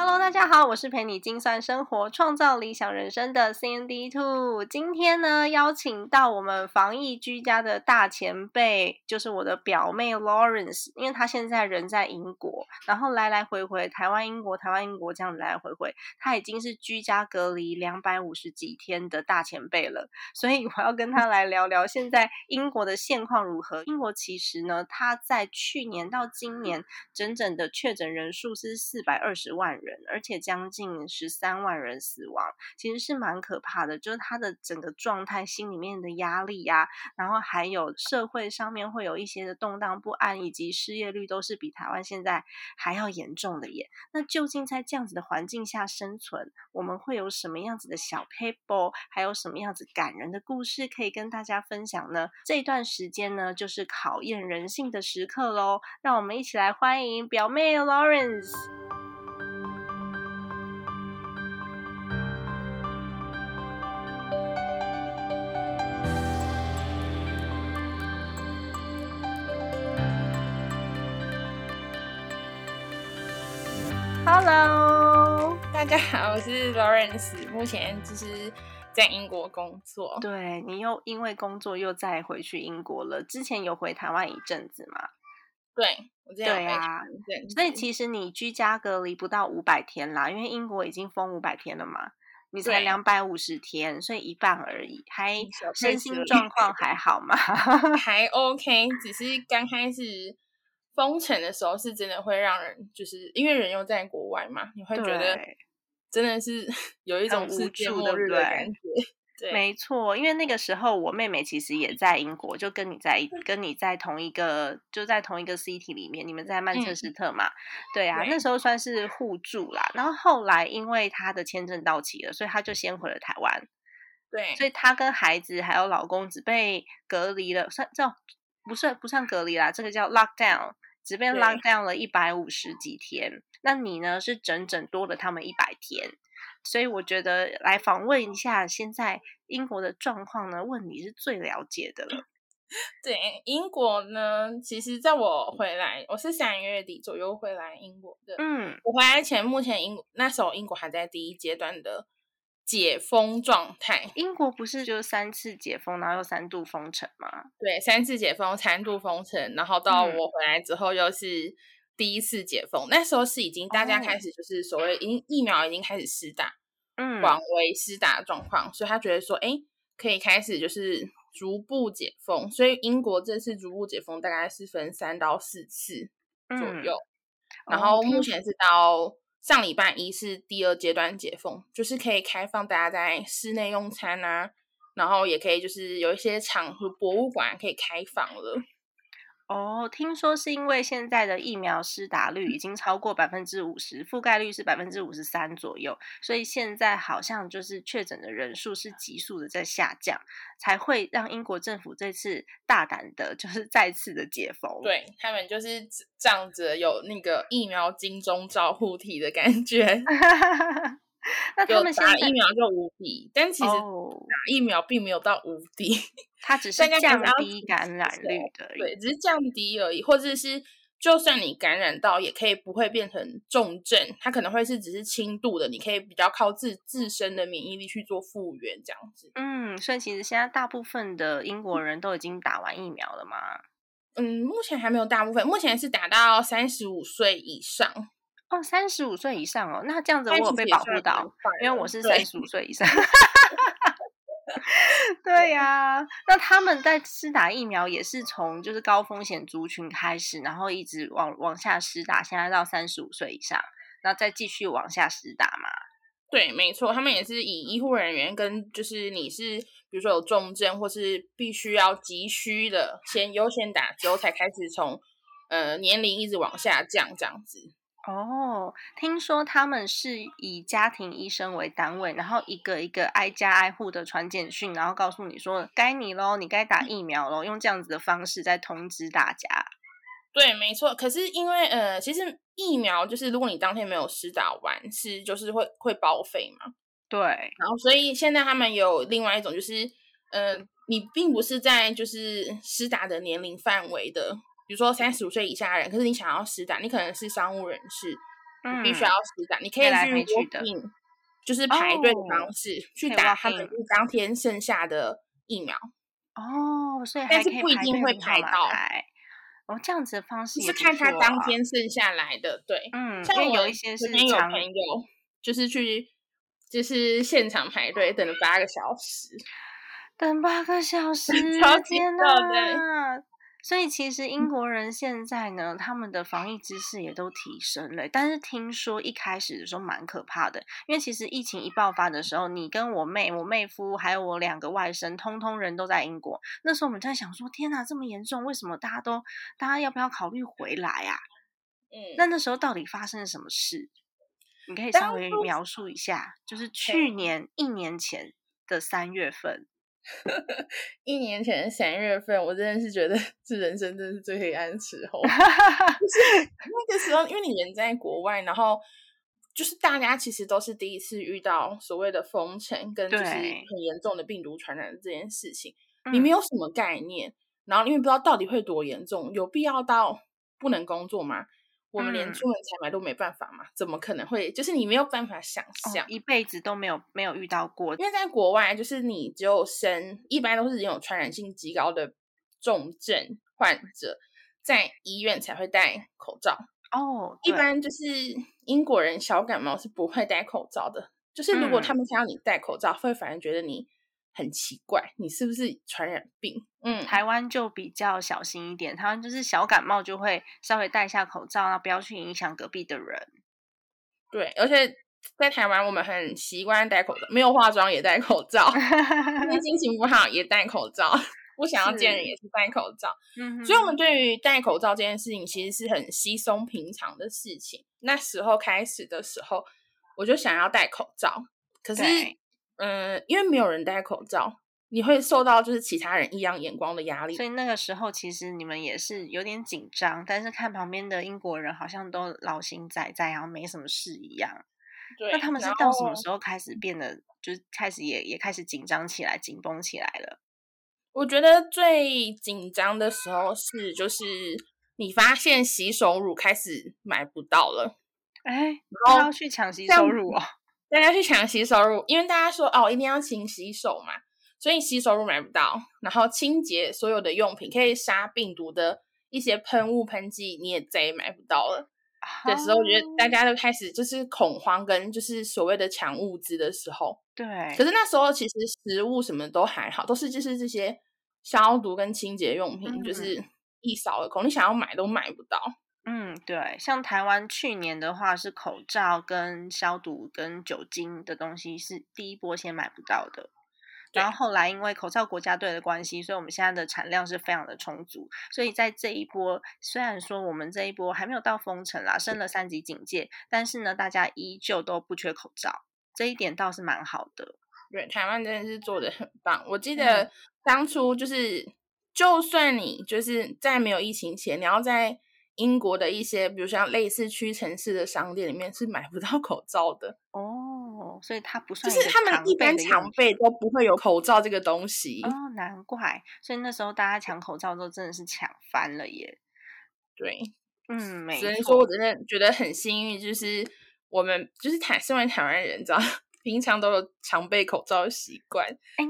Hello，大家好，我是陪你精算生活、创造理想人生的 CND Two。今天呢，邀请到我们防疫居家的大前辈，就是我的表妹 Lawrence，因为她现在人在英国，然后来来回回台湾、英国、台湾、英国这样来来回回，她已经是居家隔离两百五十几天的大前辈了。所以我要跟她来聊聊现在英国的现况如何。英国其实呢，它在去年到今年整整的确诊人数是四百二十万人。而且将近十三万人死亡，其实是蛮可怕的。就是他的整个状态，心里面的压力呀，然后还有社会上面会有一些的动荡不安，以及失业率都是比台湾现在还要严重的耶。那究竟在这样子的环境下生存，我们会有什么样子的小 paper，还有什么样子感人的故事可以跟大家分享呢？这段时间呢，就是考验人性的时刻喽。让我们一起来欢迎表妹 Lawrence。Hello，大家好，我是 Lawrence，目前就是在英国工作。对你又因为工作又再回去英国了，之前有回台湾一阵子吗？对，我这样对啊，所以其实你居家隔离不到五百天啦，因为英国已经封五百天了嘛，你才两百五十天，所以一半而已，还身心状况还好吗？还 OK，只是刚开始。封城的时候是真的会让人，就是因为人又在国外嘛，你会觉得真的是 有一种世界末日的感觉。对，没错，因为那个时候我妹妹其实也在英国，就跟你在跟你在同一个就在同一个 city 里面，你们在曼彻斯特嘛。对啊，那时候算是互助啦。然后后来因为她的签证到期了，所以她就先回了台湾。对，所以她跟孩子还有老公只被隔离了，算这不算不算隔离啦，这个叫 lockdown。只被 lock down 了一百五十几天，那你呢？是整整多了他们一百天，所以我觉得来访问一下现在英国的状况呢，问你是最了解的了。对，英国呢，其实在我回来，我是三月底左右回来英国的。嗯，我回来前，目前英那时候英国还在第一阶段的。解封状态，英国不是就三次解封，然后又三度封城吗？对，三次解封，三度封城，然后到我回来之后又是第一次解封。那时候是已经大家开始就是所谓疫疫苗已经开始施打，嗯，广为施打的状况，所以他觉得说，哎，可以开始就是逐步解封。所以英国这次逐步解封大概是分三到四次左右，然后目前是到。上礼拜一是第二阶段解封，就是可以开放大家在室内用餐啊，然后也可以就是有一些场和博物馆可以开放了。哦，听说是因为现在的疫苗施打率已经超过百分之五十，覆盖率是百分之五十三左右，所以现在好像就是确诊的人数是急速的在下降，才会让英国政府这次大胆的，就是再次的解封。对他们就是这样子，有那个疫苗金钟罩护体的感觉。那他们打疫苗就无敌，但其实打疫苗并没有到无敌，它只是降低感染率的，对，只是降低而已，或者是就算你感染到，也可以不会变成重症，它可能会是只是轻度的，你可以比较靠自自身的免疫力去做复原这样子。嗯，所以其实现在大部分的英国人都已经打完疫苗了吗？嗯，目前还没有大部分，目前是打到三十五岁以上。哦，三十五岁以上哦，那这样子我有被保护到，因为我是三十五岁以上。对呀，那他们在施打疫苗也是从就是高风险族群开始，然后一直往往下施打，现在到三十五岁以上，然后再继续往下施打嘛？对，没错，他们也是以医护人员跟就是你是比如说有重症或是必须要急需的，先优先打，之后才开始从。呃年龄一直往下降这样子。哦，听说他们是以家庭医生为单位，然后一个一个挨家挨户的传简讯，然后告诉你说该你喽，你该打疫苗喽，用这样子的方式在通知大家。对，没错。可是因为呃，其实疫苗就是如果你当天没有施打完，是就是会会报废嘛。对。然后所以现在他们有另外一种，就是呃，你并不是在就是施打的年龄范围的。比如说三十五岁以下的人，可是你想要实展，你可能是商务人士，你必须要实展，你可以去约定，就是排队的方式去打他们当天剩下的疫苗。哦，所以但是不一定会排到。哦，这样子的方式是看他当天剩下来的。对，嗯，像有一些是有朋友就是去就是现场排队等了八个小时，等八个小 时，天哪！所以其实英国人现在呢，他们的防疫知识也都提升了。但是听说一开始的时候蛮可怕的，因为其实疫情一爆发的时候，你跟我妹、我妹夫还有我两个外甥，通通人都在英国。那时候我们在想说，天哪，这么严重，为什么大家都大家要不要考虑回来啊？嗯，那那时候到底发生了什么事？你可以稍微描述一下，就是去年一年前的三月份。一年前三月份，我真的是觉得 是人生真的是最黑暗的时候。那个时候，因为你人在国外，然后就是大家其实都是第一次遇到所谓的封城跟就是很严重的病毒传染这件事情，你没有什么概念，然后因为不知道到底会多严重，有必要到不能工作吗？我们连出门采买都没办法嘛？怎么可能会？就是你没有办法想象，一辈子都没有没有遇到过。因为在国外，就是你只有生，一般都是有传染性极高的重症患者，在医院才会戴口罩。哦，一般就是英国人小感冒是不会戴口罩的。就是如果他们看到你戴口罩，会反而觉得你。很奇怪，你是不是传染病？嗯，台湾就比较小心一点，台湾就是小感冒就会稍微戴下口罩啊，不要去影响隔壁的人。对，而且在台湾我们很习惯戴口罩，没有化妆也戴口罩，心情不好也戴口罩，不想要见人也是戴口罩。嗯，所以我们对于戴口罩这件事情其实是很稀松平常的事情。那时候开始的时候，我就想要戴口罩，可是。嗯，因为没有人戴口罩，你会受到就是其他人异样眼光的压力。所以那个时候其实你们也是有点紧张，但是看旁边的英国人好像都老心仔仔，然后没什么事一样。对，那他们是到什么时候开始变得，就是开始也也开始紧张起来、紧绷起来了？我觉得最紧张的时候是，就是你发现洗手乳开始买不到了，哎，然后要去抢洗手乳哦。大家去抢洗手乳，因为大家说哦，一定要勤洗手嘛，所以洗手乳买不到。然后清洁所有的用品，可以杀病毒的一些喷雾喷剂，你也再也买不到了。的时候，我觉得大家都开始就是恐慌，跟就是所谓的抢物资的时候。对。可是那时候其实食物什么都还好，都是就是这些消毒跟清洁用品，就是一扫而空，你想要买都买不到。嗯，对，像台湾去年的话是口罩跟消毒跟酒精的东西是第一波先买不到的，然后后来因为口罩国家队的关系，所以我们现在的产量是非常的充足，所以在这一波虽然说我们这一波还没有到封城啦，升了三级警戒，但是呢，大家依旧都不缺口罩，这一点倒是蛮好的。对，台湾真的是做的很棒。我记得当初就是，就算你就是在没有疫情前，你要在英国的一些，比如像类似屈臣氏的商店里面是买不到 口罩的哦，所以它不算就是他们一般常备都不会有口罩这个东西哦，难怪，所以那时候大家抢口罩都真的是抢翻了耶。对，嗯，没只能说我真的觉得很幸运，就是我们就是台身为台湾人，知道 平常都有常备口罩的习惯，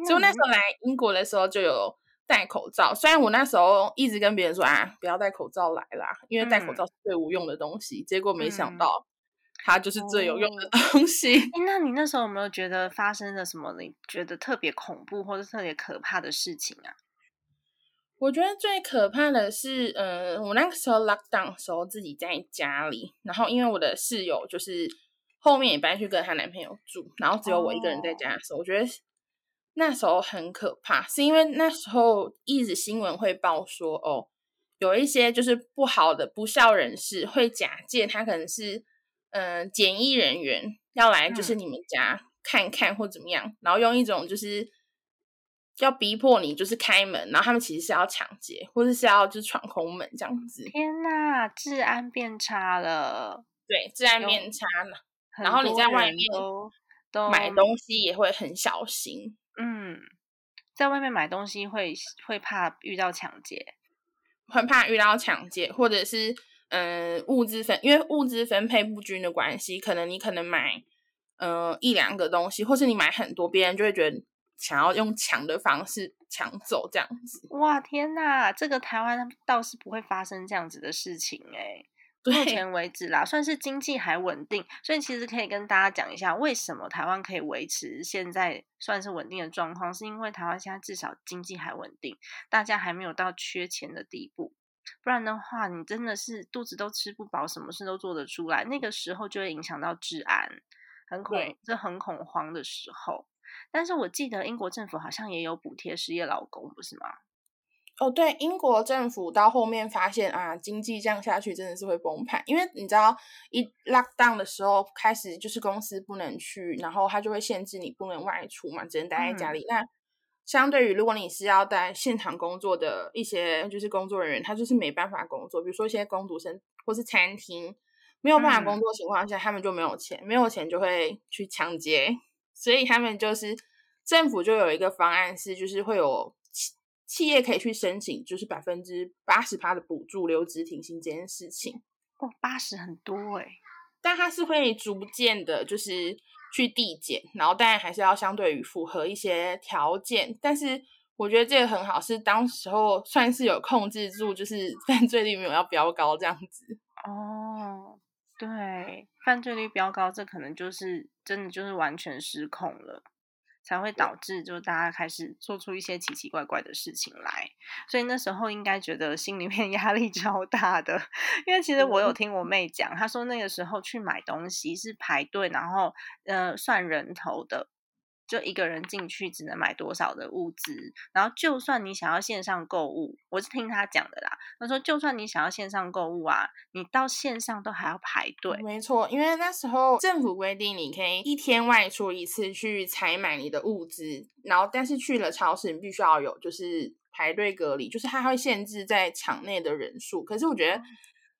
所以那时候来英国的时候就有。戴口罩，虽然我那时候一直跟别人说啊，不要戴口罩来啦，因为戴口罩是最无用的东西。结果没想到，它就是最有用的东西。那你那时候有没有觉得发生了什么？你觉得特别恐怖或者特别可怕的事情啊？我觉得最可怕的是，呃，我那个时候 lock down 的时候自己在家里，然后因为我的室友就是后面也搬去跟她男朋友住，然后只有我一个人在家的时候，我觉得。那时候很可怕，是因为那时候一直新闻会报说，哦，有一些就是不好的不孝人士会假借他可能是嗯检疫人员要来就是你们家看看或怎么样，然后用一种就是要逼迫你就是开门，然后他们其实是要抢劫或者是要就是闯空门这样子。天呐，治安变差了。对，治安变差了，然后你在外面都买东西也会很小心。嗯，在外面买东西会会怕遇到抢劫。很怕遇到抢劫，或者是嗯物资分，因为物资分配不均的关系，可能你可能买嗯一两个东西，或是你买很多，别人就会觉得想要用抢的方式抢走这样子。哇天哪，这个台湾倒是不会发生这样子的事情哎。目前为止啦，算是经济还稳定，所以其实可以跟大家讲一下，为什么台湾可以维持现在算是稳定的状况，是因为台湾现在至少经济还稳定，大家还没有到缺钱的地步。不然的话，你真的是肚子都吃不饱，什么事都做得出来，那个时候就会影响到治安，很恐，这很恐慌的时候。但是我记得英国政府好像也有补贴失业老公，不是吗？哦，对，英国政府到后面发现啊，经济这样下去真的是会崩盘，因为你知道一 lock down 的时候开始就是公司不能去，然后他就会限制你不能外出嘛，只能待在家里。那相对于如果你是要在现场工作的一些就是工作人员，他就是没办法工作，比如说一些工读生或是餐厅没有办法工作情况下，他们就没有钱，没有钱就会去抢劫，所以他们就是政府就有一个方案是，就是会有。企业可以去申请，就是百分之八十趴的补助留职停薪这件事情。哦，八十很多哎，但它是会逐渐的，就是去递减，然后当然还是要相对于符合一些条件。但是我觉得这个很好，是当时候算是有控制住，就是 犯罪率没有要飙高这样子。哦，对，犯罪率飙高，这可能就是真的就是完全失控了。才会导致，就大家开始做出一些奇奇怪怪的事情来，所以那时候应该觉得心里面 压力超大的，因为其实我有听我妹讲，她说那个时候去买东西是排队，然后呃算人头的。就一个人进去只能买多少的物资，然后就算你想要线上购物，我是听他讲的啦。他说，就算你想要线上购物啊，你到线上都还要排队。没错，因为那时候政府规定你可以一天外出一次去采买你的物资，然后但是去了超市，你必须要有就是排队隔离，就是它会限制在场内的人数。可是我觉得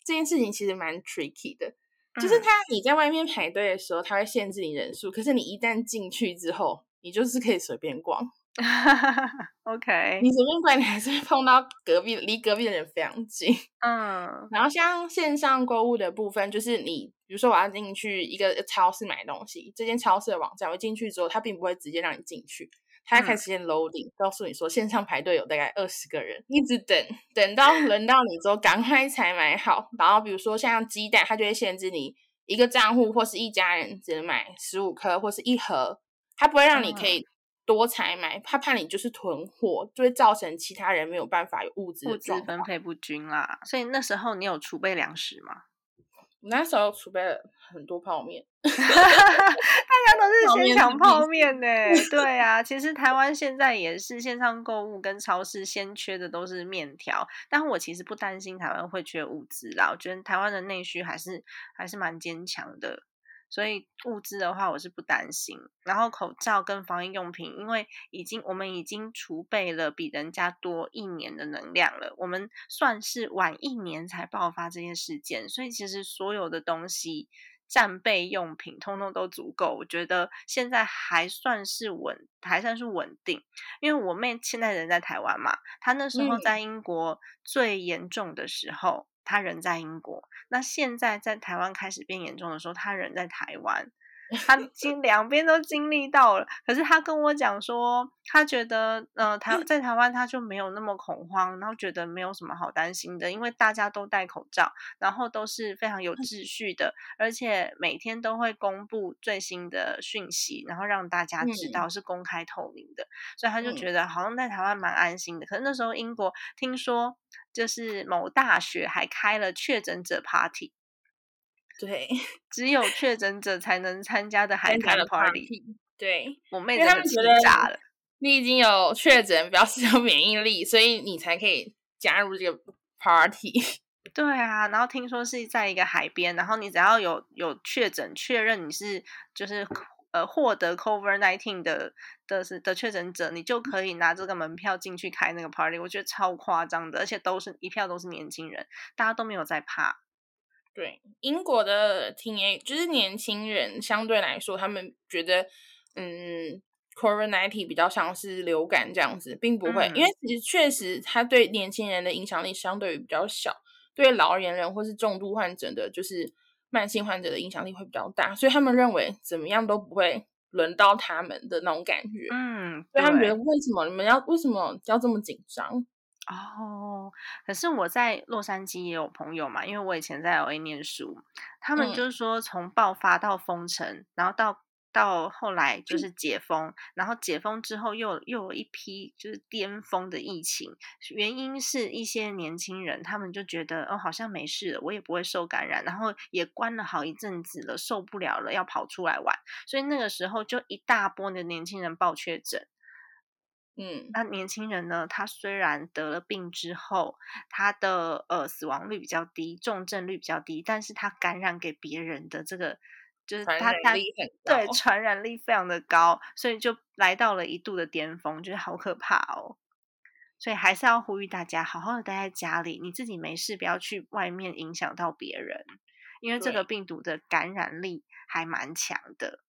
这件事情其实蛮 tricky 的。就是他，你在外面排队的时候，他会限制你人数。可是你一旦进去之后，你就是可以随便逛。OK，你随便逛，你还是会碰到隔壁，离隔壁的人非常近。嗯，然后像线上购物的部分，就是你，比如说我要进去一个超市买东西，这间超市的网站，我进去之后，它并不会直接让你进去。他开始先 loading，告诉你说线上排队有大概二十个人，一直等，等到 轮到你之后，赶快才买好。然后比如说像鸡蛋，它就会限制你一个账户或是一家人只能买十五颗或是一盒，它不会让你可以多采买，他怕你就是囤货，就会造成其他人没有办法有物资物资分配不均啦。所以那时候你有储备粮食吗？我那时候储备了很多泡面，大家都是先抢泡面呢。对啊，其实台湾现在也是线上购物跟超市先缺的都是面条，但我其实不担心台湾会缺物资啦。我觉得台湾的内需还是还是蛮坚强的。所以物资的话，我是不担心。然后口罩跟防疫用品，因为已经我们已经储备了比人家多一年的能量了，我们算是晚一年才爆发这些事件，所以其实所有的东西战备用品通通都足够。我觉得现在还算是稳，还算是稳定。因为我妹现在人在台湾嘛，她那时候在英国最严重的时候。他人在英国，那现在在台湾开始变严重的时候，他人在台湾。他经两边都经历到了，可是他跟我讲说，他觉得呃台在台湾他就没有那么恐慌，然后觉得没有什么好担心的，因为大家都戴口罩，然后都是非常有秩序的，而且每天都会公布最新的讯息，然后让大家知道是公开透明的，所以他就觉得好像在台湾蛮安心的。可是那时候英国听说就是某大学还开了确诊者 party。对，只有确诊者才能参加的海滩 party。对，我妹真的气炸了。你已经有确诊，表示 有免疫力，所以你才可以加入这个 party。对啊，然后听说是在一个海边，然后你只要有有确诊确认你是就是呃获得 COVID nineteen 的的是的确诊者，你就可以拿这个门票进去开那个 party。我觉得超夸张的，而且都是一票都是年轻人，大家都没有在怕。对，英国的 teen a 就是年轻人，相对来说他们觉得嗯 nineteen 比较像是流感这样子，并不会，因为其实确实它对年轻人的影响力相对于比较小。对老年人或是重度患者的，就是慢性患者的影响力会比较大，所以他们认为怎么样都不会轮到他们的那种感觉。嗯，所以他们觉得为什么你们要为什么要这么紧张？哦，可是我在洛杉矶也有朋友嘛，因为我以前在 LA 念书，他们就是说从爆发到封城，然后到。到后来就是解封，然后解封之后又又有一批就是巅峰的疫情，原因是一些年轻人他们就觉得哦好像没事了，我也不会受感染，然后也关了好一阵子了，受不了了，要跑出来玩，所以那个时候就一大波的年轻人报确诊。嗯，那年轻人呢，他虽然得了病之后，他的呃死亡率比较低，重症率比较低，但是他感染给别人的这个。就是他他对传染力非常的高，所以就来到了一度的巅峰，就是好可怕哦。所以还是要呼吁大家好好的待在家里，你自己没事不要去外面影响到别人，因为这个病毒的感染力还蛮强的。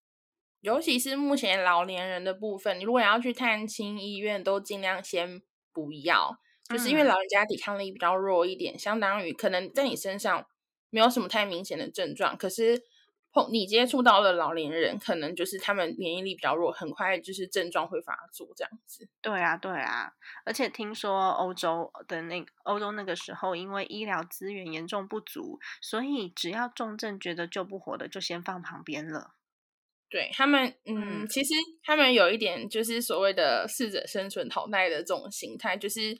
尤其是目前老年人的部分，你如果要去探亲医院，都尽量先不要，就是因为老人家抵抗力比较弱一点，相当于可能在你身上没有什么太明显的症状，可是。碰你接触到的老年人，可能就是他们免疫力比较弱，很快就是症状会发作这样子。对啊，对啊，而且听说欧洲的那欧洲那个时候，因为医疗资源严重不足，所以只要重症觉得救不活的，就先放旁边了。对他们，嗯，其实他们有一点就是所谓的适者生存、淘汰的这种心态，就是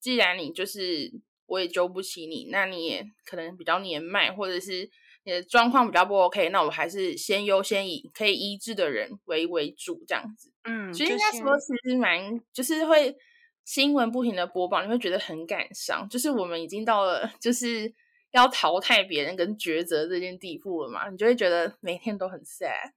既然你就是我也救不起你，那你也可能比较年迈，或者是。你的状况比较不 OK，那我还是先优先以可以医治的人为为主，这样子。嗯，其实那时候其实蛮，就是会新闻不停的播报，你会觉得很感伤。就是我们已经到了就是要淘汰别人跟抉择这件地步了嘛，你就会觉得每天都很 sad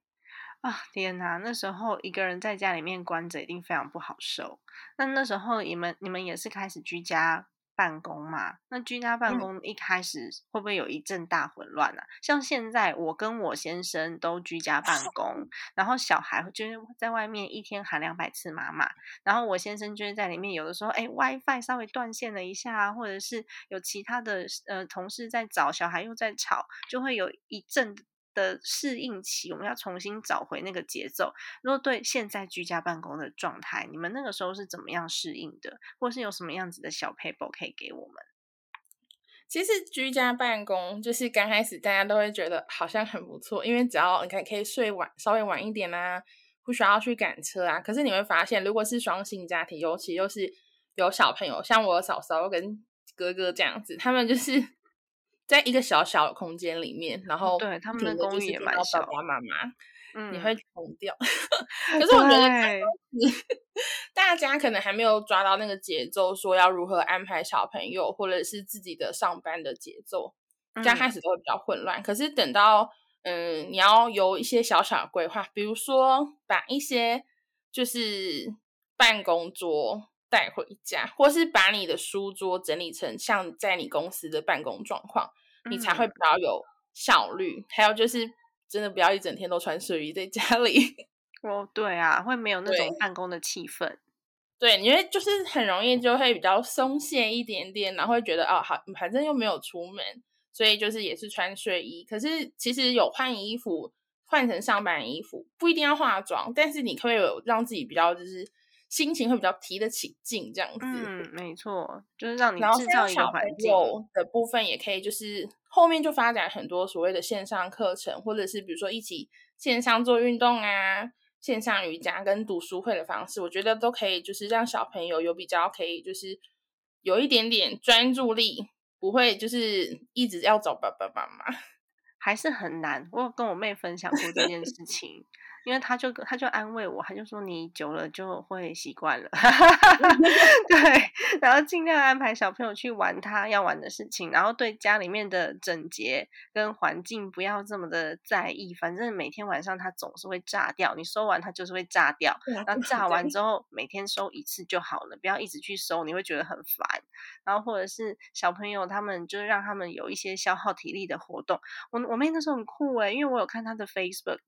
啊！天哪，那时候一个人在家里面关着，一定非常不好受。那那时候你们你们也是开始居家。办公嘛，那居家办公一开始会不会有一阵大混乱呢？像现在我跟我先生都居家办 公，然后小孩就是在外面一天喊两百次妈妈，然后我先生就是在里面，有的时候哎 WiFi 稍微断线了一下，或者是有其他的呃同事在找小孩又在吵，就会有一阵。的适应期，我们要重新找回那个节奏。如果对现在居家办公的状态，你们那个时候是怎么样适应的，或是有什么样子的小 paper 可以给我们？其实居家办公就是刚开始大家都会觉得好像很不错，因为只要你看可以睡晚稍微晚一点啊，不需要去赶车啊。可是你会发现，如果是双薪家庭，尤其又是有小朋友，像我嫂嫂跟哥哥这样子，他们就是。在一个小小的空间里面，然后对他们的公寓也蛮小，爸爸妈妈，你会疯掉。可是我觉得，大家可能还没有抓到那个节奏，说要如何安排小朋友或者是自己的上班的节奏，刚开始都会比较混乱。可是等到，嗯，你要有一些小小的规划，比如说把一些就是办公桌。带回家，或是把你的书桌整理成像在你公司的办公状况，你才会比较有效率。还有就是，真的不要一整天都穿睡衣在家里。哦，对啊，会没有那种办公的气氛。对，因为就是很容易就会比较松懈一点点，然后会觉得哦，好，反正又没有出门，所以就是也是穿睡衣。可是其实有换衣服，换成上班衣服，不一定要化妆，但是你可以有让自己比较就是。心情会比较提得起劲，这样子。嗯，没错，就是让你制造一个环境的部分，也可以就是后面就发展很多所谓的线上课程，或者是比如说一起线上做运动啊，线上瑜伽跟读书会的方式，我觉得都可以，就是让小朋友有比较可以，就是有一点点专注力，不会就是一直要找爸爸妈妈，还是很难。我有跟我妹分享过这件事情。因为他就他就安慰我，他就说你久了就会习惯了，对，然后尽量安排小朋友去玩他要玩的事情，然后对家里面的整洁跟环境不要这么的在意，反正每天晚上他总是会炸掉，你收完他就是会炸掉，然后炸完之后每天收一次就好了，不要一直去收，你会觉得很烦。然后或者是小朋友他们就是让他们有一些消耗体力的活动，我我妹那时候很酷诶，因为我有看她的 Facebook。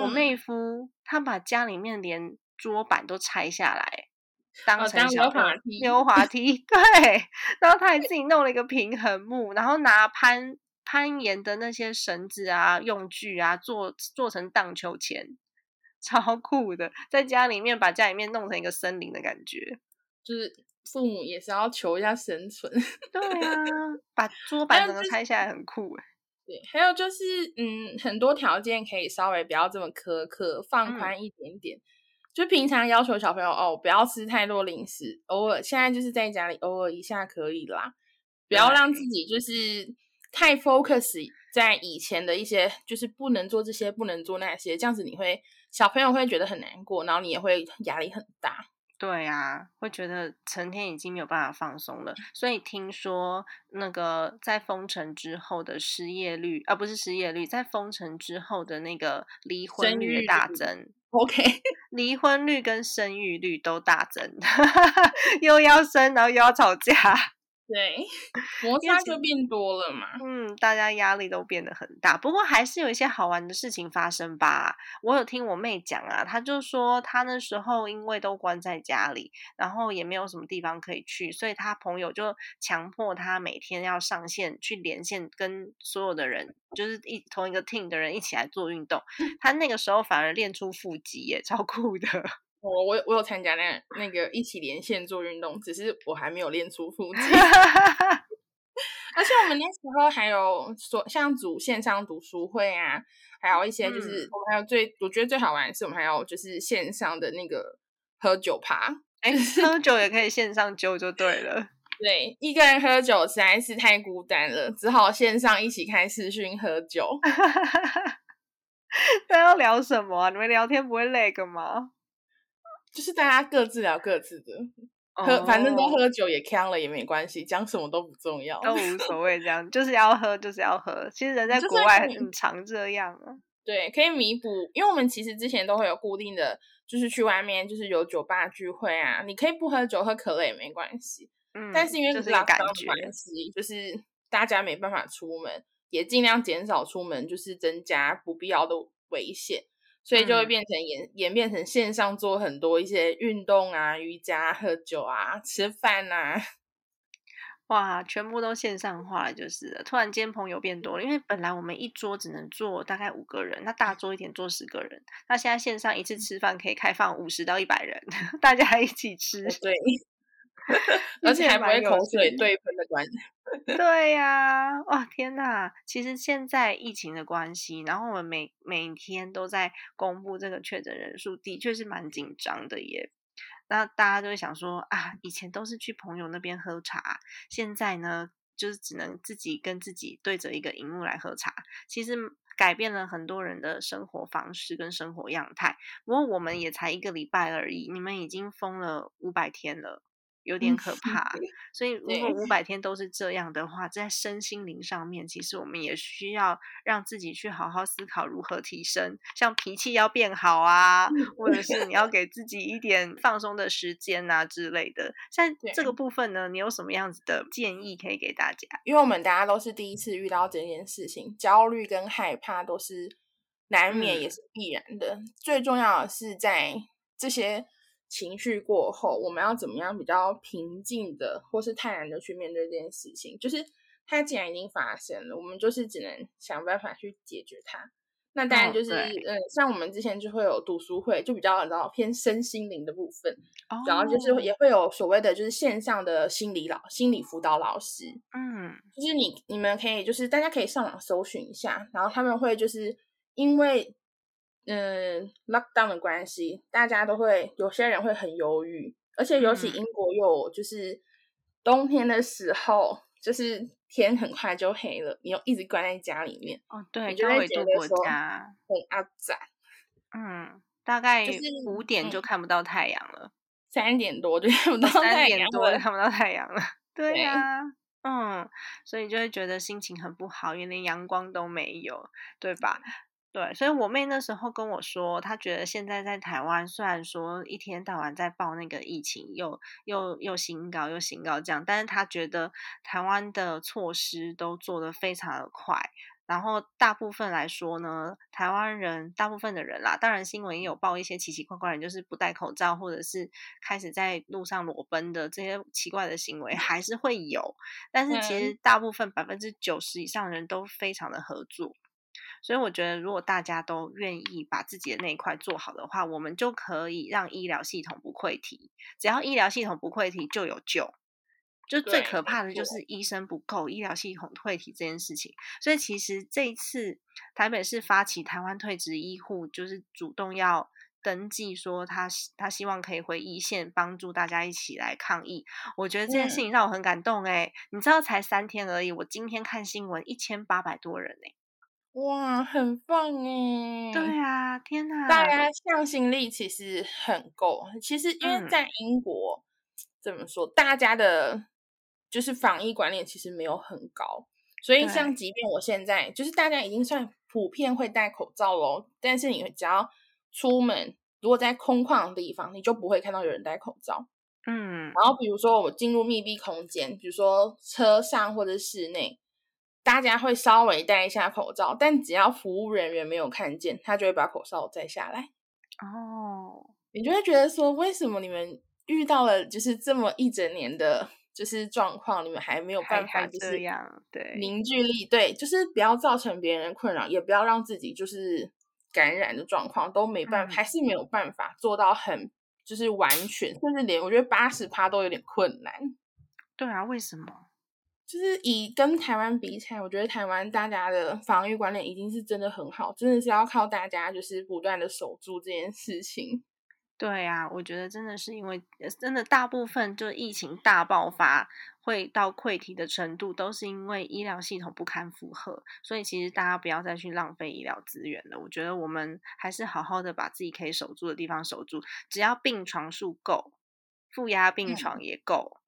我妹夫他把家里面连桌板都拆下来，当成小滑梯，溜滑梯。对，然后他还自己弄了一个平衡木，然后拿攀攀岩的那些绳子啊、用具啊，做做成荡秋千，超酷的。在家里面把家里面弄成一个森林的感觉，就是父母也是要求一下生存。对啊，把桌 板整个拆下来很酷哎。对，还有就是，嗯，很多条件可以稍微不要这么苛刻，放宽一点点。就平常要求小朋友哦，不要吃太多零食，偶尔现在就是在家里偶尔一下可以啦，不要让自己就是太 focus 在以前的一些，就是不能做这些，不能做那些，这样子你会小朋友会觉得很难过，然后你也会压力很大。对啊，会觉得成天已经没有办法放松了。所以听说那个在封城之后的失业率，啊不是失业率，在封城之后的那个离婚率大增。OK，离婚率跟生育率都大增，又要生，然后又要吵架。对，摩擦就变多了嘛。嗯，大家压力都变得很大。不过还是有一些好玩的事情发生吧。我有听我妹讲啊，她就说她那时候因为都关在家里，然后也没有什么地方可以去，所以她朋友就强迫她每天要上线去连线，跟所有的人，就是一同一个 team 的人一起来做运动。她那个时候反而练出腹肌耶，超酷的。我我我有参加那那个一起连线做运动，只是我还没有练出腹肌。而且我们那时候还有说像组线上读书会啊，还有一些就是我们还有最我觉得最好玩的是我们还有就是线上的那个喝酒趴，哎，喝酒也可以线上揪就对了。对，一个人喝酒实在是太孤单了，只好线上一起开视讯喝酒。那要聊什么？你们聊天不会累个吗？就是大家各自聊各自的，喝反正都喝酒也呛了也没关系，讲什么都不重要，都无所谓。这样就是要喝就是要喝，其实人在国外很常这样啊。对，可以弥补，因为我们其实之前都会有固定的，就是去外面就是有酒吧聚会啊，你可以不喝酒喝可乐也没关系。嗯，但是因为老感觉关系，就是大家没办法出门，也尽量减少出门，就是增加不必要的危险。所以就会变成演演变成线上做很多一些运动啊、瑜伽、喝酒啊、吃饭啊，哇，全部都线上化了，就是了。突然间朋友变多了，因为本来我们一桌只能坐大概五个人，那大桌一点坐十个人，那现在线上一次吃饭可以开放五十到一百人，大家一起吃，对。而且还不会口水对喷的关系。对呀，哇天哪！其实现在疫情的关系，然后我们每每天都在公布这个确诊人数，的确是蛮紧张的耶。那大家就会想说啊，以前都是去朋友那边喝茶，现在呢，就是只能自己跟自己对着一个荧幕来喝茶。其实改变了很多人的生活方式跟生活样态。不过我们也才一个礼拜而已，你们已经封了五百天了。有点可怕，所以如果五 百天都是这样的话，在身心灵上面，其实我们也需要让自己去好好思考如何提升，像脾气要变好啊，或者是你要给自己一点放松的时间啊之类的。像这个部分呢，你有什么样子的建议可以给大家？因为我们大家都是第一次遇到这件事情，焦虑跟害怕都是难免，也是必然的。最重要的是在这些。情绪过后，我们要怎么样比较平静的，或是泰然的去面对这件事情？就是它既然已经发生了，我们就是只能想办法去解决它。那当然就是，嗯，像我们之前就会有读书会，就比较然后偏身心灵的部分，然后就是也会有所谓的就是线上的心理老心理辅导老师，嗯，就是你你们可以就是大家可以上网搜寻一下，然后他们会就是因为。嗯，lockdown 的关系，大家都会有些人会很忧郁，而且尤其英国又就是冬天的时候，就是天很快就黑了，你又一直关在家里面，哦，对，就会觉得说很阿杂。嗯，大概五点就看不到太阳了，三点多就看不到太阳，多就看不到太阳了。对呀，嗯，所以就会觉得心情很不好，因为连阳光都没有，对吧？对，所以我妹那时候跟我说，她觉得现在在台湾，虽然说一天到晚在报那个疫情，又又又新高又新高这样，但是她觉得台湾的措施都做得非常的快。然后大部分来说呢，台湾人大部分的人啦，当然新闻也有报一些奇奇怪怪人，就是不戴口罩或者是开始在路上裸奔的这些奇怪的行为还是会有，但是其实大部分百分之九十以上人都非常的合作。所以我觉得，如果大家都愿意把自己的那一块做好的话，我们就可以让医疗系统不溃堤。只要医疗系统不溃堤，就有救。就最可怕的就是医生不够，医疗系统退体这件事情。所以其实这一次台北市发起台湾退职医护，就是主动要登记说他他希望可以回一线帮助大家一起来抗疫。我觉得这件事情让我很感动哎，你知道才三天而已，我今天看新闻一千八百多人哎。哇，很棒哎！对啊，天哪！大家向心力其实很够。其实因为在英国，怎么说，大家的，就是防疫观念其实没有很高，所以像即便我现在，就是大家已经算普遍会戴口罩喽，但是你只要出门，如果在空旷的地方，你就不会看到有人戴口罩。嗯，然后比如说我进入密闭空间，比如说车上或者室内。大家会稍微戴一下口罩，但只要服务人员没有看见，他就会把口罩摘下来。哦，你就会觉得说，为什么你们遇到了就是这么一整年的，就是状况，你们还没有办法就是对凝聚力，对，就是不要造成别人困扰，也不要让自己就是感染的状况都没办法，还是没有办法做到很就是完全，甚至连我觉得八十趴都有点困难。对啊，为什么？就是以跟台湾比起来，我觉得台湾大家的防御观念已经是真的很好，真的是要靠大家就是不断的守住这件事情。对呀，我觉得真的是因为真的大部分就疫情大爆发会到溃堤的程度，都是因为医疗系统不堪负荷。所以其实大家不要再去浪费医疗资源了。我觉得我们还是好好的把自己可以守住的地方守住，只要病床数够，负压病床也够，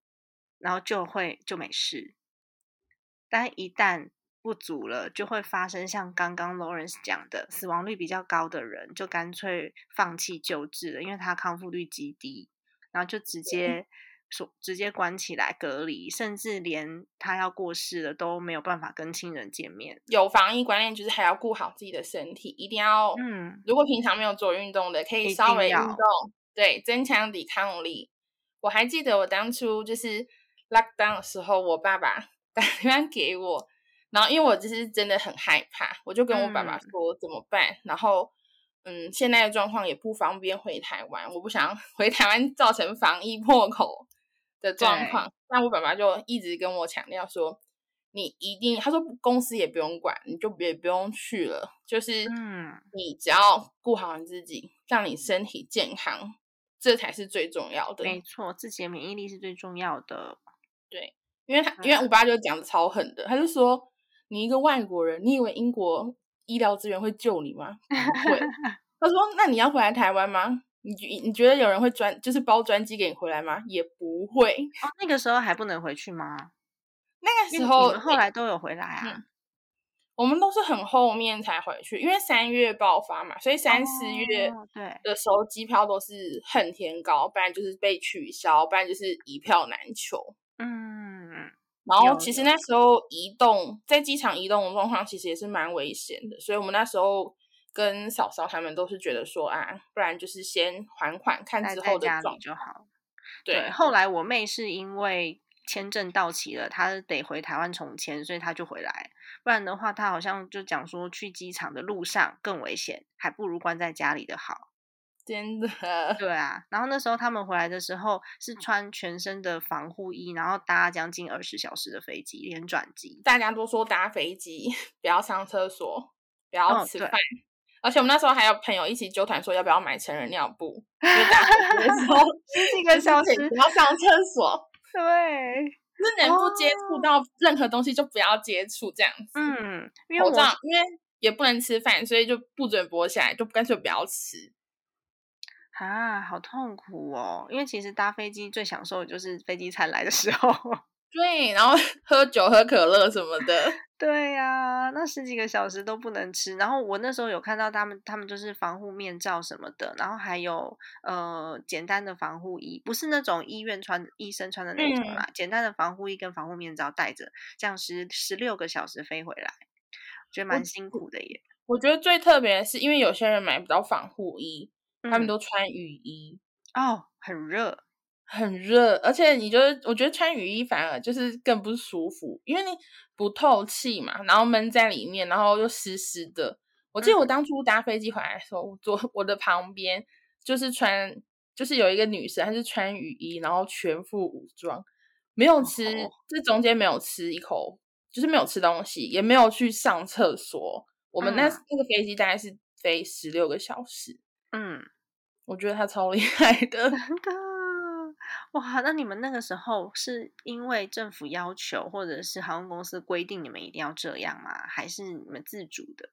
然后就会就没事。但一旦不足了，就会发生像刚刚 Lawrence 讲的，死亡率比较高的人就干脆放弃救治了，因为他康复率极低，然后就直接说直接关起来隔离，甚至连他要过世了都没有办法跟亲人见面。有防疫观念，就是还要顾好自己的身体，一定要嗯，如果平常没有做运动的，可以稍微运动，对，增强抵抗力。我还记得我当初就是 lockdown 的时候，我爸爸。打 电话给我，然后因为我就是真的很害怕，我就跟我爸爸说怎么办。然后，嗯，现在的状况也不方便回台湾，我不想 回台湾造成防疫破口的状况。那我爸爸就一直跟我强调说，你一定，他说公司也不用管，你就别不用去了，就是嗯，你只要顾好你自己，让你身体健康，这才是最重要的。没错，自己的免疫力是最重要的。对。因为他，因为我爸就讲的超狠的，他就说：“你一个外国人，你以为英国医疗资源会救你吗？不会。”他说：“那你要回来台湾吗？你你觉得有人会专就是包专机给你回来吗？也不会。哦，那个时候还不能回去吗？那个时候后来都有回来啊。我们都是很后面才回去，因为三月爆发嘛，所以三四月对的时候机票都是恨天高，不然就是被取消，不然就是一票难求。嗯，然后其实那时候移动在机场移动的状况，其实也是蛮危险的，所以我们那时候跟嫂嫂他们都是觉得说啊，不然就是先还款看之后的状就好。对，后来我妹是因为签证到期了，她得回台湾重签，所以她就回来。不然的话，她好像就讲说去机场的路上更危险，还不如关在家里的好。真的，对啊，然后那时候他们回来的时候是穿全身的防护衣，然后搭将近二十小时的飞机，连转机。大家都说搭飞机不要上厕所，不要吃饭，而且我们那时候还有朋友一起纠团说要不要买成人尿布，就搭飞机的时候 十几个小时不要上厕所，对，是能不接触到任何东西就不要接触这样子。嗯，因为我，因为也不能吃饭，所以就不准剥下来，就干脆不要吃。啊，好痛苦哦！因为其实搭飞机最享受的就是飞机餐来的时候。对，然后 喝酒、喝可乐什么的。对呀，那十几个小时都不能吃。然后我那时候有看到他们，他们就是防护面罩什么的，然后还有呃简单的防护衣，不是那种医院穿、医生穿的那种啦，简单的防护衣跟防护面罩带着，这样十十六个小时飞回来，觉得蛮辛苦的耶。我觉得最特别的是，因为有些人买不到防护衣，他们都穿雨衣哦，很热。很热，而且你就是我觉得穿雨衣反而就是更不舒服，因为你不透气嘛，然后闷在里面，然后又湿湿的。我记得我当初搭飞机回来的时候，坐 我的旁边就是穿，就是有一个女生，她是穿雨衣，然后全副武装，没有吃，这中间没有吃一口，就是没有吃东西，也没有去上厕所。我们那那个飞机大概是飞十六个小时，嗯，我觉得他超厉害 的。哇，那你们那个时候是因为政府要求，或者是航空公司规定你们一定要这样吗？还是你们自主的？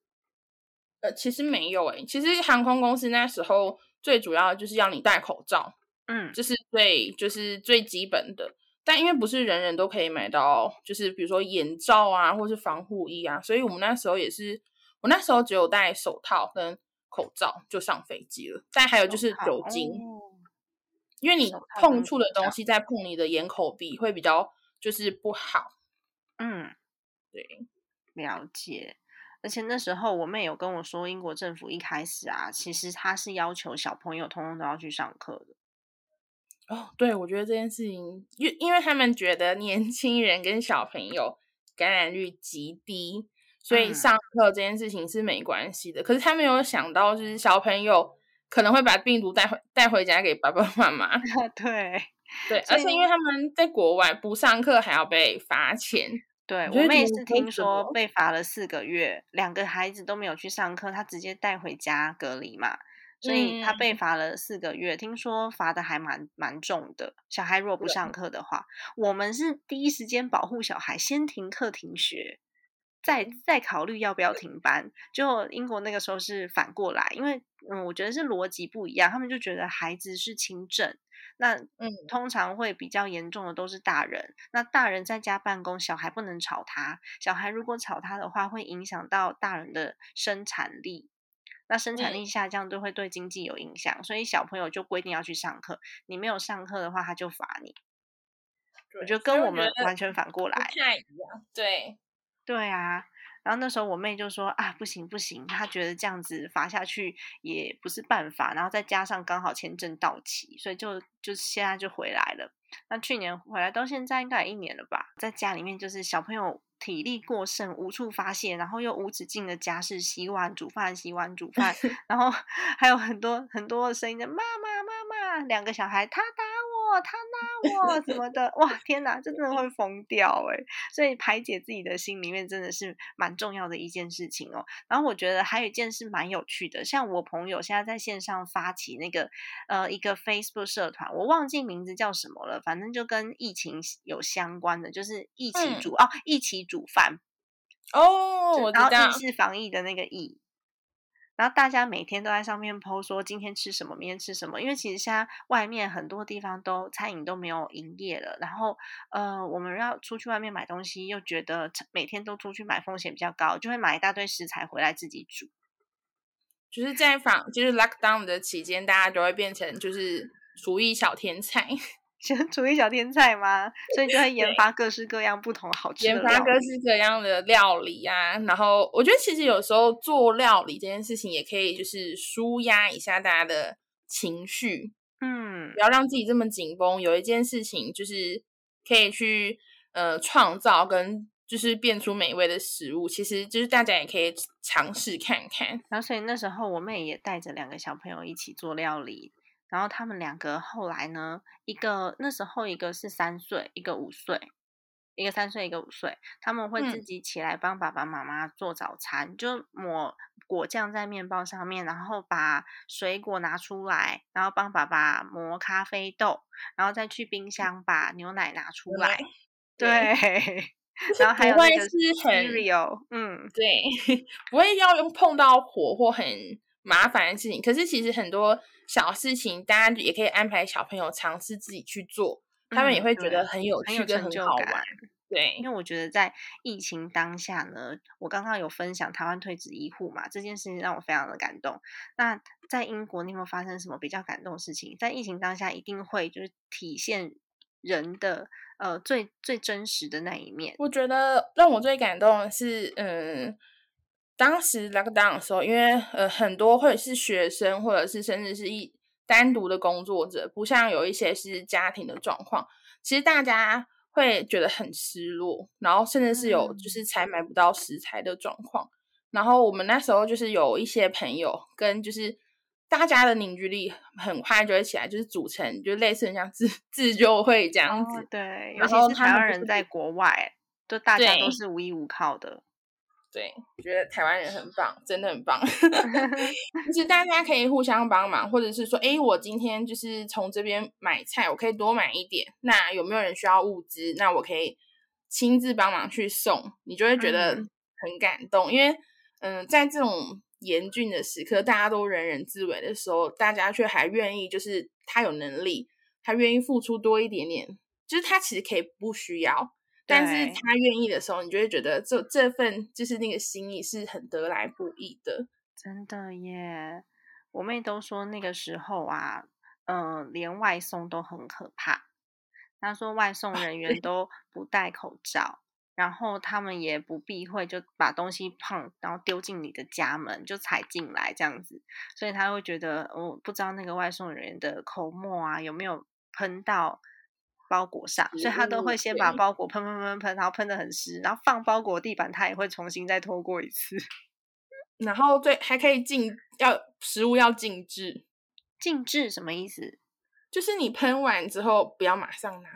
呃，其实没有诶，其实航空公司那时候最主要就是要你戴口罩，嗯，这是最就是最基本的。但因为不是人人都可以买到，就是比如说眼罩啊，或是防护衣啊，所以我们那时候也是，我那时候只有戴手套跟口罩就上飞机了。但还有就是酒精。因为你碰触的东西在碰你的眼口鼻会比较就是不好，嗯，对，了解。而且那时候我妹有跟我说，英国政府一开始啊，其实他是要求小朋友通通都要去上课的。哦，对，我觉得这件事情，因因为他们觉得年轻人跟小朋友感染率极低，所以上课这件事情是没关系的。可是他没有想到，就是小朋友。可能会把病毒带回带回家给爸爸妈妈。对对，而且因为他们在国外不上课还要被罚钱。对我妹是听说被罚了四个月，两个孩子都没有去上课，他直接带回家隔离嘛，所以他被罚了四个月。听说罚的还蛮蛮重的。小孩如果不上课的话，我们是第一时间保护小孩，先停课停学。再再考虑要不要停班，就英国那个时候是反过来，因为嗯，我觉得是逻辑不一样，他们就觉得孩子是轻症，那嗯，通常会比较严重的都是大人，那大人在家办公，小孩不能吵他，小孩如果吵他的话，会影响到大人的生产力，那生产力下降都会对经济有影响，所以小朋友就规定要去上课，你没有上课的话，他就罚你。我觉得跟我们完全反过来，不太一样，对。对啊，然后那时候我妹就说啊，不行不行，她觉得这样子罚下去也不是办法，然后再加上刚好签证到期，所以就就现在就回来了。那去年回来到现在应该一年了吧，在家里面就是小朋友体力过剩，无处发泄，然后又无止境的家事，洗碗、煮饭、洗碗、煮饭，然后还有很多很多的声音的妈妈妈妈，两个小孩他打我。他拉我什么的，哇天哪，这真的会疯掉哎！所以排解自己的心里面真的是蛮重要的一件事情哦。然后我觉得还有一件事蛮有趣的，像我朋友现在在线上发起那个呃一个 Facebook 社团，我忘记名字叫什么了，反正就跟疫情有相关的，就是一起煮哦，一起煮饭哦，然后疫是防疫的那个疫。然后大家每天都在上面 PO 说今天吃什么，明天吃什么。因为其实现在外面很多地方都餐饮都没有营业了，然后呃，我们要出去外面买东西，又觉得每天都出去买风险比较高，就会买一大堆食材回来自己煮。就是在访，就是 lockdown 的期间，大家都会变成就是厨艺小天才。先 厨艺小天才吗？所以就会研发各式各样不同好吃的研发各式各样的料理啊。然后我觉得其实有时候做料理这件事情也可以就是舒压一下大家的情绪，嗯，不要让自己这么紧绷。有一件事情就是可以去呃创造跟就是变出美味的食物，其实就是大家也可以尝试看看。然后所以那时候我妹也带着两个小朋友一起做料理。然后他们两个后来呢，一个那时候一个是三岁，一个五岁，一个三岁，一个五岁，他们会自己起来帮爸爸妈妈做早餐，就抹果酱在面包上面，然后把水果拿出来，然后帮爸爸磨咖啡豆，然后再去冰箱把牛奶拿出来。对，然后还有那个是很 cereal，嗯，对，不会要用碰到火或很麻烦的事情。可是其实很多小事情，大家也可以安排小朋友尝试自己去做，他们也会觉得很有趣跟很好玩。对，因为我觉得在疫情当下呢，我刚刚有分享台湾退职医护嘛，这件事情让我非常的感动。那在英国，你有没有发生什么比较感动的事情？在疫情当下，一定会就是体现人的呃最最真实的那一面。我觉得让我最感动的是，嗯，当时 lockdown 的时候，因为呃很多或者是学生，或者是甚至是一单独的工作者，不像有一些是家庭的状况，其实大家。会觉得很失落，然后甚至是有就是才买不到食材的状况。然后我们那时候就是有一些朋友跟就是大家的凝聚力很快就会起来，就是组成就类似像自自救会这样子。对，尤其是台湾人在国外，就大家都是无依无靠的。对，我觉得台湾人很棒，真的很棒。就是大家可以互相帮忙，或者是说，哎，我今天就是从这边买菜，我可以多买一点。那有没有人需要物资？那我可以亲自帮忙去送，你就会觉得很感动。因为，嗯，在这种严峻的时刻，大家都人人自危的时候，大家却还愿意，就是他有能力，他愿意付出多一点点，就是他其实可以不需要。但是他愿意的时候，你就会觉得这这份就是那个心意是很得来不易的，真的耶！我妹都说那个时候啊，嗯，连外送都很可怕。她说外送人员 都不戴口罩，然后他们也不避讳，就把东西碰，然后丢进你的家门，就踩进来这样子。所以他会觉得，我不知道那个外送人员的口沫啊有没有喷到。包裹上，所以他都会先把包裹喷喷喷喷，然后喷的很湿，然后放包裹地板，他也会重新再拖过一次。然后最还可以静，要食物要静置。静置什么意思？就是你喷完之后不要马上拿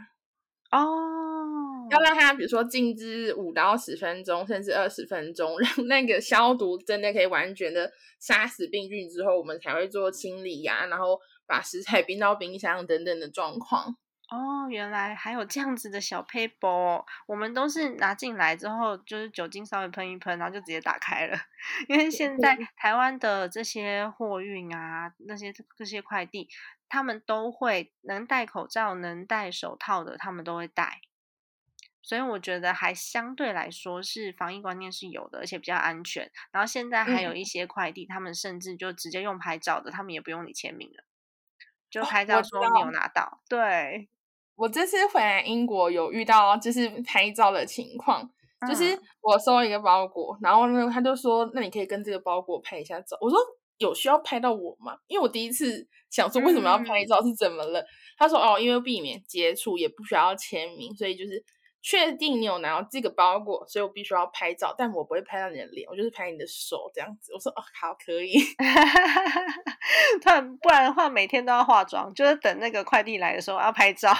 哦，要让它比如说静置五到十分钟，甚至二十分钟，让那个消毒真的可以完全的杀死病菌之后，我们才会做清理呀，然后把食材 冰到冰箱等等的状况。哦，原来还有这样子的小 paper，我们都是拿进来之后，就是酒精稍微喷一喷，然后就直接打开了。因为现在台湾的这些货运啊，那些这些快递，他们都会能戴口罩、能戴手套的，他们都会戴。所以我觉得还相对来说是防疫观念是有的，而且比较安全。然后现在还有一些快递，他们甚至就直接用拍照的，他们也不用你签名了，就拍照说你有拿到。对。我这次回来英国有遇到就是拍照的情况，就是我收了一个包裹，然后呢他就说，那你可以跟这个包裹拍一下照。我说有需要拍到我吗？因为我第一次想说为什么要拍照是怎么了？他说哦，因为避免接触，也不需要签名，所以就是。确定你有拿到这个包裹，所以我必须要拍照，但我不会拍到你的脸，我就是拍你的手这样子。我说哦，好，可以。他不然的话，每天都要化妆，就是等那个快递来的时候要拍照，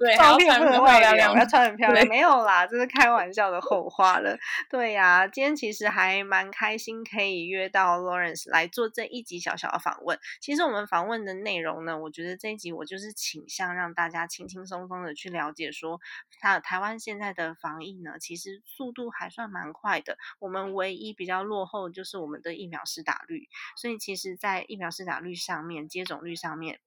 对，照片不能外流，要穿很漂亮。没有啦，这是开玩笑的后话了。对呀，今天其实还蛮开心，可以约到 Lawrence 来做这一集小小的访问。其实我们访问的内容呢，我觉得这一集我就是倾向让大家轻轻松松的去了解，说他台湾。现在的防疫呢，其实速度还算蛮快的。我们唯一比较落后就是我们的疫苗施打率，所以其实，在疫苗施打率上面、接种率上面，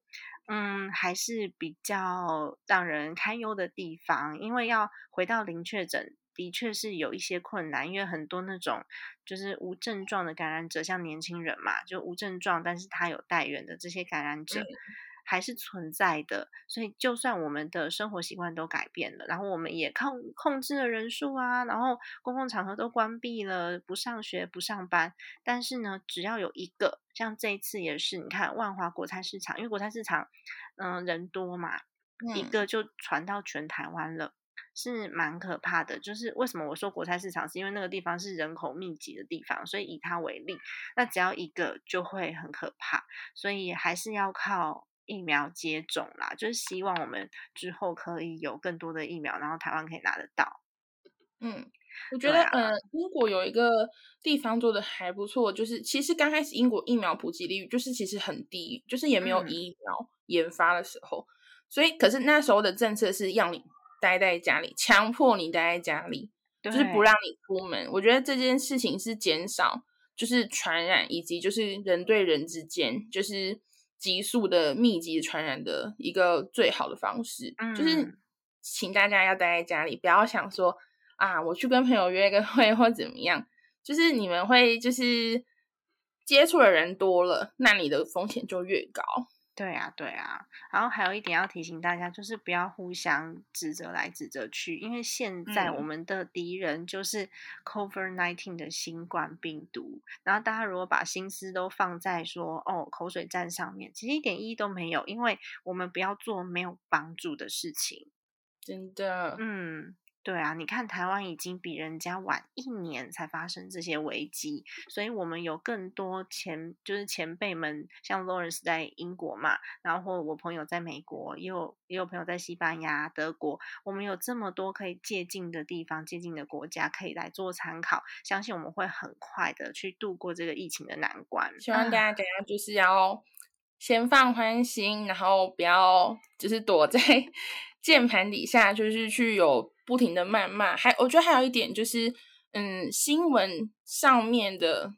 嗯，还是比较让人堪忧的地方。因为要回到零确诊，的确是有一些困难，因为很多那种就是无症状的感染者，像年轻人嘛，就无症状，但是他有带源的这些感染者。还是存在的，所以就算我们的生活习惯都改变了，然后我们也控控制了人数啊，然后公共场合都关闭了，不上学不上班，但是呢，只要有一个，像这一次也是，你看万华国菜市场，因为国菜市场，嗯，人多嘛，一个就传到全台湾了，是蛮可怕的。就是为什么我说国菜市场，是因为那个地方是人口密集的地方，所以以它为例，那只要一个就会很可怕，所以还是要靠。疫苗接种啦，就是希望我们之后可以有更多的疫苗，然后台湾可以拿得到。嗯，我觉得，呃，英国有一个地方做的还不错，就是其实刚开始英国疫苗普及率就是其实很低，就是也没有疫苗研发的时候，所以可是那时候的政策是要你待在家里，强迫你待在家里，就是不让你出门。我觉得这件事情是减少就是传染以及就是人对人之间就是急速的密集传染的一个最好的方式，就是请大家要待在家里，不要想说啊，我去跟朋友约个会或怎么样，就是你们会就是接触的人多了，那你的风险就越高。对啊，对啊，然后还有一点要提醒大家，就是不要互相指责来指责去，因为现在我们的敌人就是 Covid nineteen 的新冠病毒。然后大家如果把心思都放在说哦口水战上面，其实一点意义都没有，因为我们不要做没有帮助的事情。真的，嗯。对啊，你看台湾已经比人家晚一年才发生这些危机，所以我们有更多前就是前辈们，像 Lawrence 在英国嘛，然后我朋友在美国，也有也有朋友在西班牙、德国，我们有这么多可以借鉴的地方、借鉴的国家可以来做参考，相信我们会很快的去度过这个疫情的难关。希望大家等下就是要先放宽心，然后不要就是躲在 键盘底下，就是去有。不停的谩骂，还我觉得还有一点就是，嗯，新闻上面的，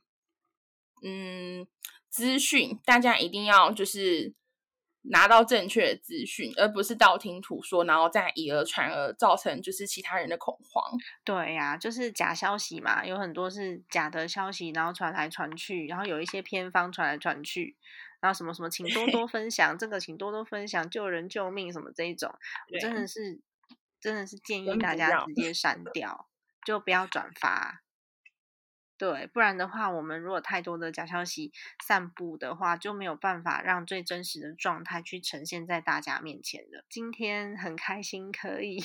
嗯，资讯大家一定要就是拿到正确的资讯，而不是道听途说，然后再以讹传讹，造成就是其他人的恐慌。对呀，就是假消息嘛，有很多是假的消息，然后传来传去，然后有一些偏方传来传去，然后什么什么，请多多 分享这个，请多多分享，救人救命什么这一种，真的是。真的是建议大家直接删 掉，就不要转发。对，不然的话，我们如果太多的假消息散布的话，就没有办法让最真实的状态去呈现在大家面前的。今天很开心，可以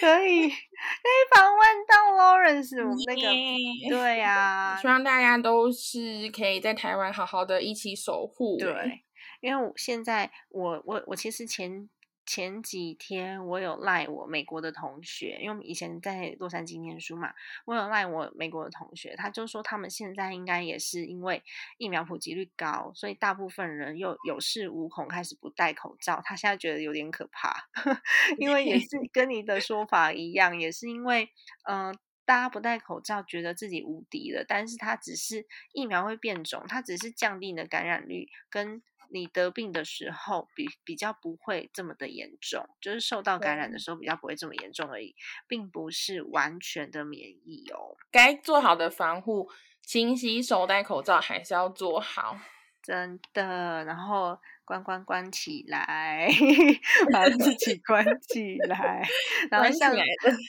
可以可以访问到 Lawrence，我们那个对 呀，希望大家都是可以在台湾好好的一起守护。对，因为我现在我我我其实前。前几天我有赖我美国的同学，因为以前在洛杉矶念书嘛，我有赖我美国的同学，他就说他们现在应该也是因为疫苗普及率高，所以大部分人又有恃无恐，开始不戴口罩。他现在觉得有点可怕，因为也是跟你的说法一样，也是因为嗯，大家不戴口罩，觉得自己无敌了，但是它只是疫苗会变种，它只是降低你的感染率跟。你得病的时候比比较不会这么的严重，就是受到感染的时候比较不会这么严重而已，并不是完全的免疫哦。该做好的防护，勤洗手、戴口罩还是要做好，真的。然后。关关关起来，把自己关起来。然后像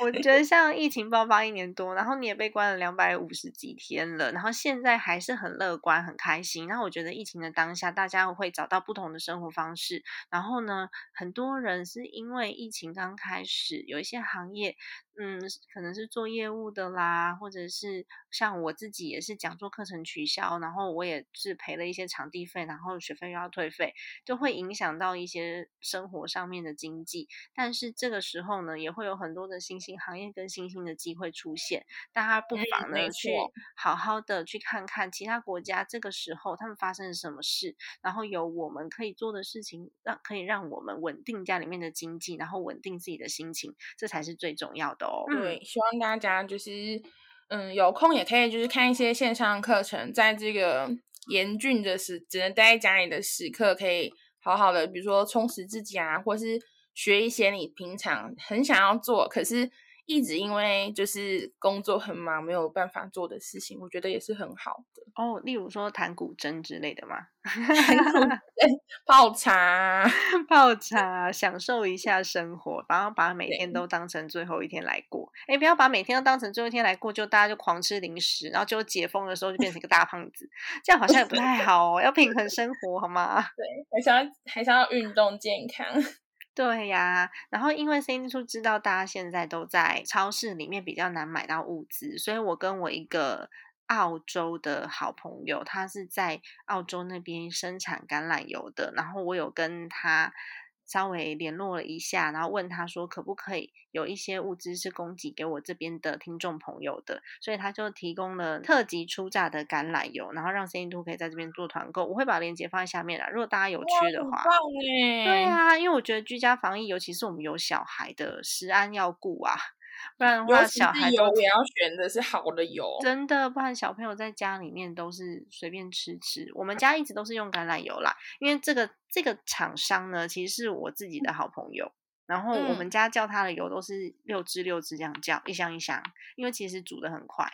我觉得像疫情爆发一年多，然后你也被关了两百五十几天了，然后现在还是很乐观、很开心。然后我觉得疫情的当下，大家会找到不同的生活方式。然后呢，很多人是因为疫情刚开始，有一些行业。嗯，可能是做业务的啦，或者是像我自己也是讲座课程取消，然后我也是赔了一些场地费，然后学费又要退费，就会影响到一些生活上面的经济。但是这个时候呢，也会有很多的新兴行业跟新兴的机会出现，大家不妨呢去好好的去看看其他国家这个时候他们发生了什么事，然后有我们可以做的事情，让可以让我们稳定家里面的经济，然后稳定自己的心情，这才是最重要的哦。对，希望大家就是，嗯，有空也可以就是看一些线上课程，在这个严峻的时，只能待在家里的时刻，可以好好的，比如说充实自己啊，或是学一些你平常很想要做，可是。一直因为就是工作很忙，没有办法做的事情，我觉得也是很好的哦。例如说弹古筝之类的嘛，泡茶，泡茶，享受一下生活，然后把每天都当成最后一天来过。哎，不要把每天都当成最后一天来过，就大家就狂吃零食，然后就解封的时候就变成一个大胖子，这样好像也不太好哦。要平衡生活好吗？对，还想要还是要运动健康。对呀，然后因为 Cindy 叔知道大家现在都在超市里面比较难买到物资，所以我跟我一个澳洲的好朋友，他是在澳洲那边生产橄榄油的，然后我有跟他。稍微联络了一下，然后问他说可不可以有一些物资是供给给我这边的听众朋友的，所以他就提供了特级出榨的橄榄油，然后让 C N Two 可以在这边做团购。我会把链接放在下面啦，如果大家有缺的话。对啊，因为我觉得居家防疫，尤其是我们有小孩的，食安要顾啊。不然的话，小孩油也要选的是好的油，真的，不然小朋友在家里面都是随便吃吃。我们家一直都是用橄榄油啦，因为这个这个厂商呢，其实是我自己的好朋友，然后我们家叫他的油都是六支六支这样叫，一箱一箱，因为其实煮的很快。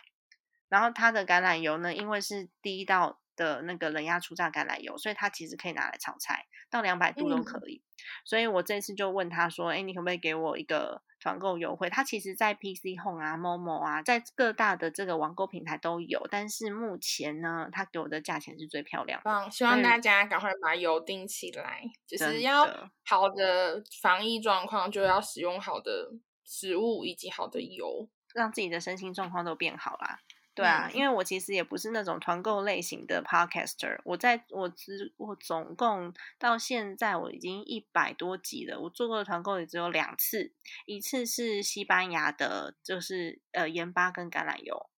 然后它的橄榄油呢，因为是第一道。的那个冷压初榨橄榄油，所以它其实可以拿来炒菜，到两百度都可以。所以我这次就问他说：“哎，你可不可以给我一个团购优惠？”它其实在 PC Home 啊、Momo 啊，在各大的这个网购平台都有，但是目前呢，他给我的价钱是最漂亮。嗯，希望大家赶快把油订起来，就是要好的防疫状况，就要使用好的食物以及好的油，让自己的身心状况都变好啦。对啊，因为我其实也不是那种团购类型的 podcaster，我在我只我总共到现在我已经一百多集了，我做过的团购也只有两次，一次是西班牙的，就是呃盐巴跟橄榄油，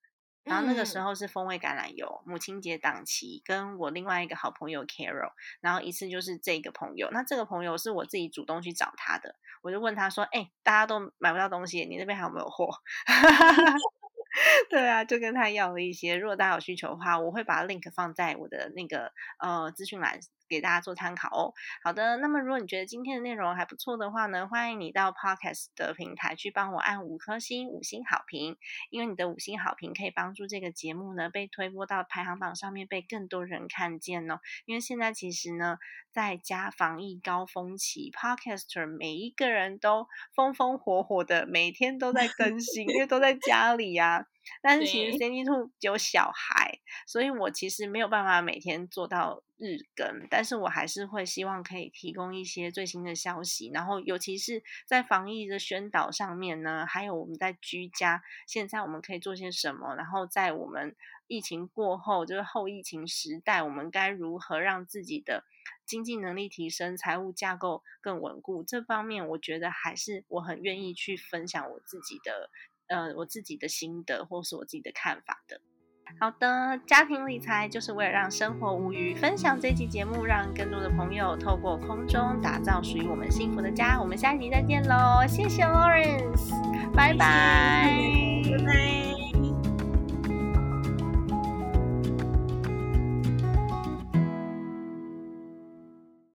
然后那个时候是风味橄榄油，母亲节档期，跟我另外一个好朋友 Carol，然后一次就是这个朋友，那这个朋友是我自己主动去找他的，我就问他说，哎，大家都买不到东西，你那边还有没有货？对啊，就跟他要了一些。如果大家有需求的话，我会把 link 放在我的那个呃资讯栏。给大家做参考哦。好的，那么如果你觉得今天的内容还不错的话呢，欢迎你到 Podcast 的平台去帮我按五颗星，五星好评。因为你的五星好评可以帮助这个节目呢被推播到排行榜上面，被更多人看见哦。因为现在其实呢，在家防疫高峰期，Podcaster 每一个人都风风火火的，每天都在更新，因为都在家里呀。但是其实 Cindy Two 有小孩，所以我其实没有办法每天做到日更，但是我还是会希望可以提供一些最新的消息，然后尤其是在防疫的宣导上面呢，还有我们在居家，现在我们可以做些什么，然后在我们疫情过后，就是后疫情时代，我们该如何让自己的经济能力提升，财务架构更稳固，这方面我觉得还是我很愿意去分享我自己的。呃，我自己的心得或是我自己的看法的。好的，家庭理财就是为了让生活无虞。分享这期节目，让更多的朋友透过空中打造属于我们幸福的家。我们下一集再见喽！谢谢 Lawrence，拜拜拜拜。